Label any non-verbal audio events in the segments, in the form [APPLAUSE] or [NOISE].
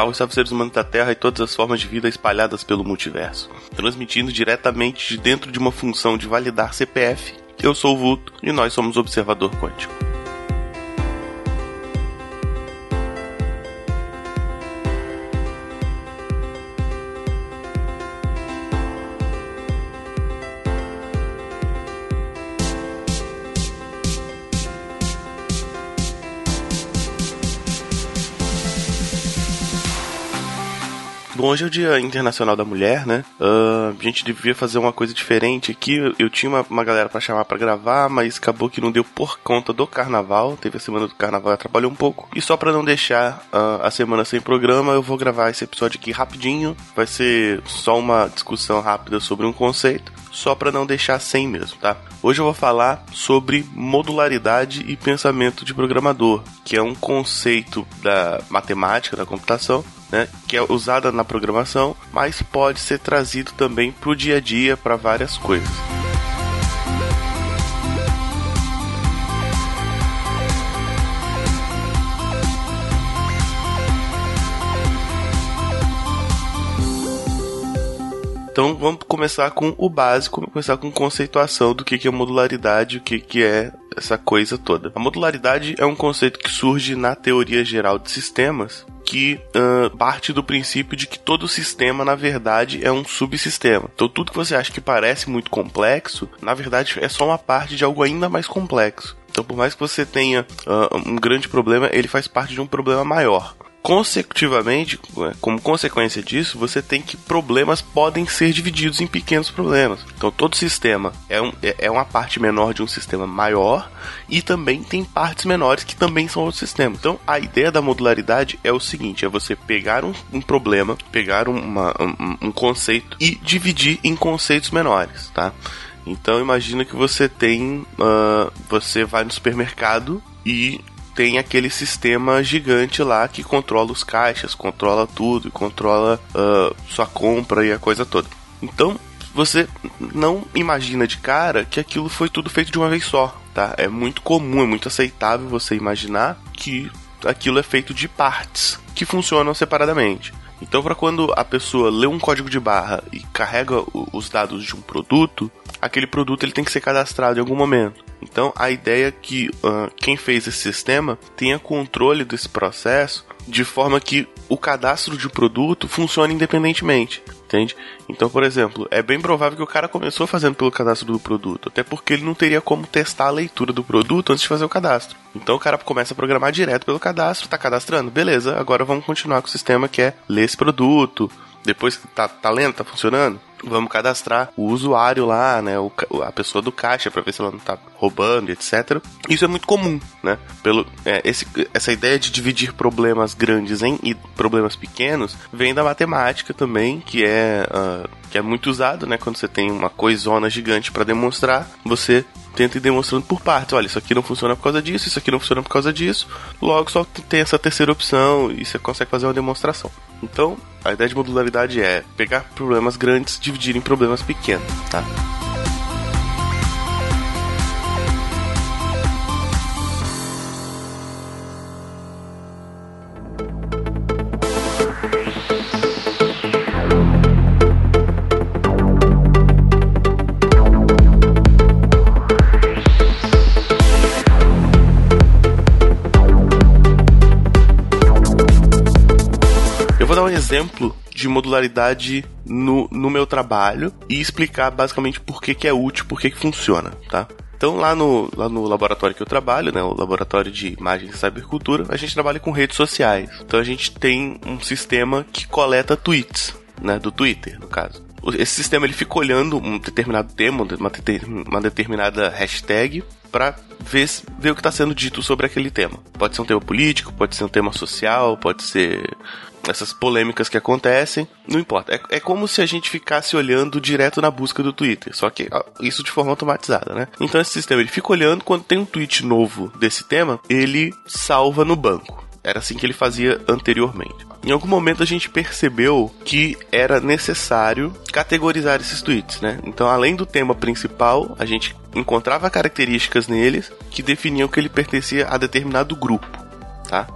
Salve, salve seres humanos da Terra e todas as formas de vida espalhadas pelo multiverso. Transmitindo diretamente de dentro de uma função de validar CPF. Eu sou o Vulto e nós somos o Observador Quântico. Hoje é o Dia Internacional da Mulher, né? Uh, a gente devia fazer uma coisa diferente aqui. Eu, eu tinha uma, uma galera para chamar para gravar, mas acabou que não deu por conta do carnaval. Teve a semana do carnaval, atrapalhou um pouco. E só para não deixar uh, a semana sem programa, eu vou gravar esse episódio aqui rapidinho. Vai ser só uma discussão rápida sobre um conceito só para não deixar sem mesmo, tá? Hoje eu vou falar sobre modularidade e pensamento de programador, que é um conceito da matemática, da computação, né, que é usada na programação, mas pode ser trazido também para o dia a dia para várias coisas. Então vamos começar com o básico, começar com conceituação do que é modularidade, o que é essa coisa toda. A modularidade é um conceito que surge na teoria geral de sistemas, que uh, parte do princípio de que todo sistema, na verdade, é um subsistema. Então, tudo que você acha que parece muito complexo, na verdade, é só uma parte de algo ainda mais complexo. Então, por mais que você tenha uh, um grande problema, ele faz parte de um problema maior consecutivamente, como consequência disso, você tem que problemas podem ser divididos em pequenos problemas. Então todo sistema é, um, é, é uma parte menor de um sistema maior e também tem partes menores que também são outros sistemas. Então a ideia da modularidade é o seguinte: é você pegar um, um problema, pegar uma, um, um conceito e dividir em conceitos menores, tá? Então imagina que você tem, uh, você vai no supermercado e tem aquele sistema gigante lá que controla os caixas, controla tudo, e controla uh, sua compra e a coisa toda. Então, você não imagina de cara que aquilo foi tudo feito de uma vez só, tá? É muito comum, é muito aceitável você imaginar que aquilo é feito de partes que funcionam separadamente. Então, para quando a pessoa lê um código de barra e carrega os dados de um produto, aquele produto ele tem que ser cadastrado em algum momento. Então a ideia é que uh, quem fez esse sistema tenha controle desse processo de forma que o cadastro de produto funcione independentemente. Entende? Então, por exemplo, é bem provável que o cara começou fazendo pelo cadastro do produto, até porque ele não teria como testar a leitura do produto antes de fazer o cadastro. Então o cara começa a programar direto pelo cadastro, tá cadastrando, beleza, agora vamos continuar com o sistema que é ler esse produto, depois que tá, tá tá funcionando, vamos cadastrar o usuário lá, né, o, a pessoa do caixa para ver se ela não tá roubando, etc. Isso é muito comum, né? Pelo é, esse, essa ideia de dividir problemas grandes em problemas pequenos vem da matemática também, que é uh, que é muito usado, né? Quando você tem uma coisona gigante para demonstrar, você tenta ir demonstrando por partes. Olha, isso aqui não funciona por causa disso, isso aqui não funciona por causa disso. Logo, só tem essa terceira opção e você consegue fazer uma demonstração. Então, a ideia de modularidade é pegar problemas grandes dividir em problemas pequenos, tá? Exemplo de modularidade no, no meu trabalho e explicar basicamente por que, que é útil, por que, que funciona, tá? Então, lá no, lá no laboratório que eu trabalho, né, o laboratório de imagens e cybercultura, a gente trabalha com redes sociais. Então, a gente tem um sistema que coleta tweets, né, do Twitter, no caso. Esse sistema ele fica olhando um determinado tema, uma, uma determinada hashtag, para ver, ver o que está sendo dito sobre aquele tema. Pode ser um tema político, pode ser um tema social, pode ser essas polêmicas que acontecem, não importa. É, é, como se a gente ficasse olhando direto na busca do Twitter, só que isso de forma automatizada, né? Então esse sistema ele fica olhando quando tem um tweet novo desse tema, ele salva no banco. Era assim que ele fazia anteriormente. Em algum momento a gente percebeu que era necessário categorizar esses tweets, né? Então, além do tema principal, a gente encontrava características neles que definiam que ele pertencia a determinado grupo. tá?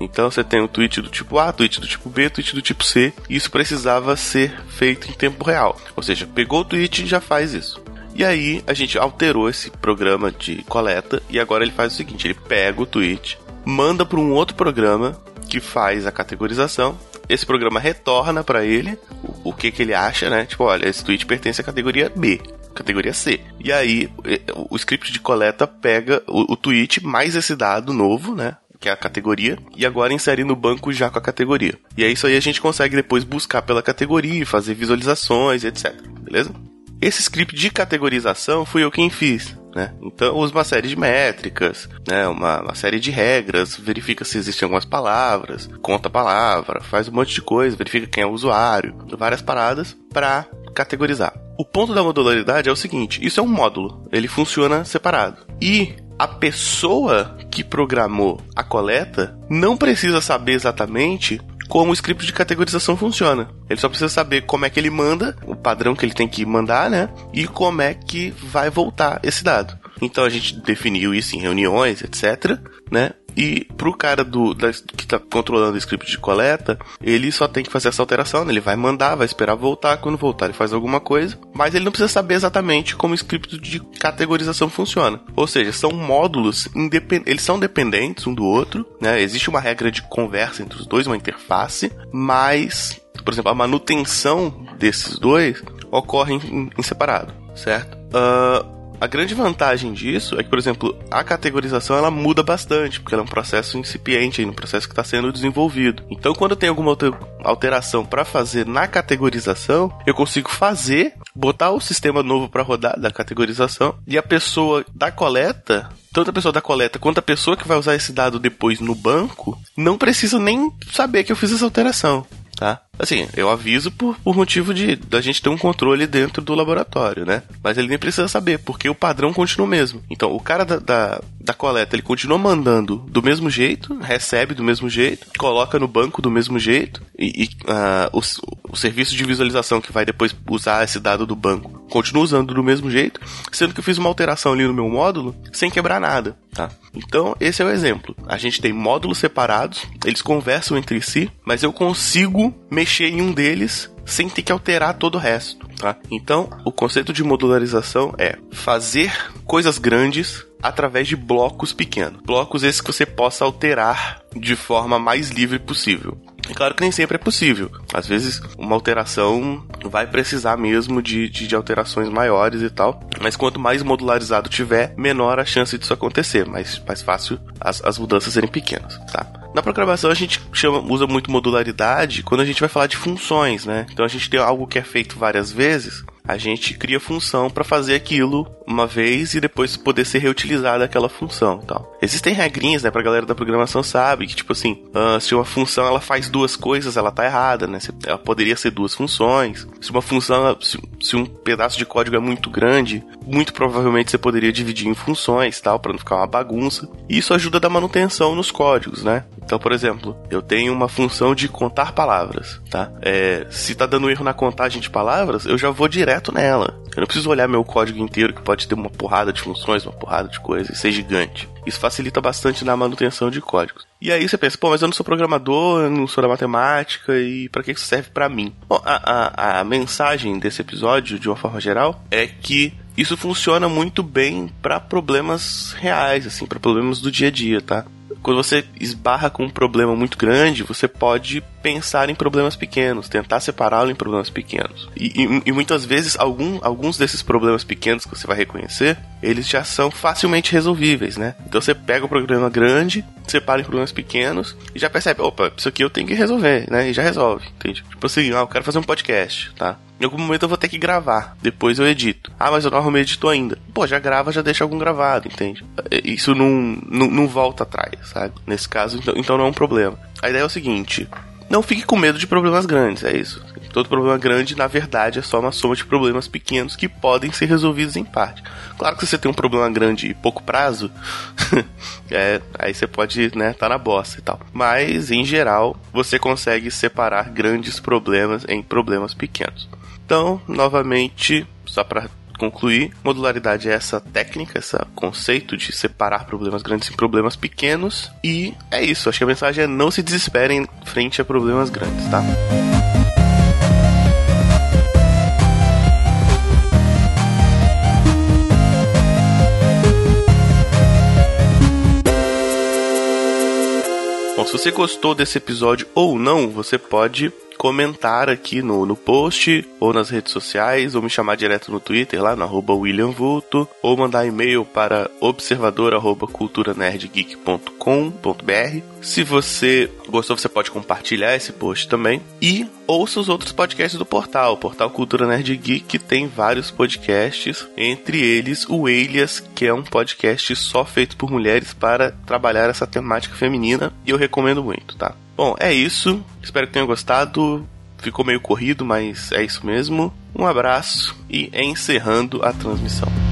Então você tem o tweet do tipo A, tweet do tipo B, tweet do tipo C. Isso precisava ser feito em tempo real. Ou seja, pegou o tweet e já faz isso. E aí a gente alterou esse programa de coleta e agora ele faz o seguinte: ele pega o tweet, manda para um outro programa que faz a categorização. Esse programa retorna para ele o, o, que, que ele acha, né? Tipo, olha, esse tweet pertence à categoria B, categoria C. E aí o script de coleta pega o, o tweet mais esse dado novo, né? Que é a categoria, e agora insere no banco já com a categoria. E é isso aí a gente consegue depois buscar pela categoria, fazer visualizações, etc. Beleza? Esse script de categorização fui eu quem fiz. Né? Então usa uma série de métricas, né? uma, uma, série de regras, verifica se existem algumas palavras, conta a palavra, faz um monte de coisa, verifica quem é o usuário, várias paradas para categorizar. O ponto da modularidade é o seguinte: isso é um módulo, ele funciona separado. E a pessoa que programou a coleta não precisa saber exatamente como o script de categorização funciona. Ele só precisa saber como é que ele manda, o padrão que ele tem que mandar, né? E como é que vai voltar esse dado. Então a gente definiu isso em reuniões, etc, né? E pro cara do da, que tá controlando o script de coleta, ele só tem que fazer essa alteração, né? ele vai mandar, vai esperar voltar, quando voltar ele faz alguma coisa, mas ele não precisa saber exatamente como o script de categorização funciona. Ou seja, são módulos independentes, eles são dependentes um do outro, né? Existe uma regra de conversa entre os dois, uma interface, mas, por exemplo, a manutenção desses dois ocorre em, em separado, certo? Uh, a grande vantagem disso é que, por exemplo, a categorização ela muda bastante, porque ela é um processo incipiente, um processo que está sendo desenvolvido. Então, quando tem alguma alteração para fazer na categorização, eu consigo fazer, botar o sistema novo para rodar da categorização e a pessoa da coleta tanto a pessoa da coleta quanto a pessoa que vai usar esse dado depois no banco não precisa nem saber que eu fiz essa alteração tá? Assim, eu aviso por, por motivo de da gente ter um controle dentro do laboratório, né? Mas ele nem precisa saber, porque o padrão continua o mesmo. Então, o cara da, da, da coleta, ele continua mandando do mesmo jeito, recebe do mesmo jeito, coloca no banco do mesmo jeito, e, e uh, o, o serviço de visualização que vai depois usar esse dado do banco continua usando do mesmo jeito, sendo que eu fiz uma alteração ali no meu módulo sem quebrar nada, tá? Então, esse é o exemplo. A gente tem módulos separados, eles conversam entre si, mas eu consigo mexer em um deles sem ter que alterar todo o resto, tá? Então, o conceito de modularização é fazer coisas grandes através de blocos pequenos. Blocos esses que você possa alterar de forma mais livre possível. É claro que nem sempre é possível. Às vezes, uma alteração vai precisar mesmo de, de, de, alterações maiores e tal. Mas quanto mais modularizado tiver, menor a chance disso acontecer. Mais, mais fácil as, as mudanças serem pequenas, tá? Na programação a gente chama, usa muito modularidade quando a gente vai falar de funções, né? Então a gente tem algo que é feito várias vezes, a gente cria função para fazer aquilo uma vez e depois poder ser reutilizada aquela função tal. Existem regrinhas, né, pra galera da programação sabe que, tipo assim, uh, se uma função ela faz duas coisas, ela tá errada, né? Ela poderia ser duas funções. Se uma função, se, se um pedaço de código é muito grande, muito provavelmente você poderia dividir em funções, tal, para não ficar uma bagunça. E isso ajuda a dar manutenção nos códigos, né? Então, por exemplo, eu tenho uma função de contar palavras, tá? É, se tá dando erro na contagem de palavras, eu já vou direto nela. Eu não preciso olhar meu código inteiro, que pode ter uma porrada de funções, uma porrada de coisas, e ser gigante. Isso facilita bastante na manutenção de códigos. E aí você pensa, pô, mas eu não sou programador, eu não sou da matemática, e para que isso serve para mim? Bom, a, a, a mensagem desse episódio, de uma forma geral, é que isso funciona muito bem para problemas reais, assim, para problemas do dia a dia, tá? Quando você esbarra com um problema muito grande, você pode pensar em problemas pequenos, tentar separá-lo em problemas pequenos. E, e, e, muitas vezes, algum, alguns desses problemas pequenos que você vai reconhecer, eles já são facilmente resolvíveis, né? Então você pega um problema grande, separa em problemas pequenos e já percebe, opa, isso aqui eu tenho que resolver, né? E já resolve, entende? Tipo assim, ah, eu quero fazer um podcast, tá? Em algum momento eu vou ter que gravar, depois eu edito. Ah, mas eu não arrumei editor ainda. Pô, já grava, já deixa algum gravado, entende? É, isso não, não, não volta atrás, sabe? Nesse caso, então, então não é um problema. A ideia é o seguinte: não fique com medo de problemas grandes, é isso. Todo problema grande, na verdade, é só uma soma de problemas pequenos que podem ser resolvidos em parte. Claro que se você tem um problema grande e pouco prazo, [LAUGHS] é, aí você pode, né, tá na bosta e tal. Mas, em geral, você consegue separar grandes problemas em problemas pequenos. Então, novamente, só para concluir, modularidade é essa técnica, esse conceito de separar problemas grandes em problemas pequenos. E é isso. Acho que a mensagem é não se desesperem frente a problemas grandes, tá? Bom, se você gostou desse episódio ou não, você pode comentar aqui no, no post ou nas redes sociais, ou me chamar direto no Twitter, lá no William Vulto, ou mandar e-mail para observador.culturanerdgeek.com.br. Se você gostou, você pode compartilhar esse post também. E ouça os outros podcasts do portal. O portal Cultura Nerd Geek tem vários podcasts, entre eles o Elias, que é um podcast só feito por mulheres para trabalhar essa temática feminina, e eu recomendo muito, tá? Bom, é isso. Espero que tenham gostado. Ficou meio corrido, mas é isso mesmo. Um abraço e encerrando a transmissão.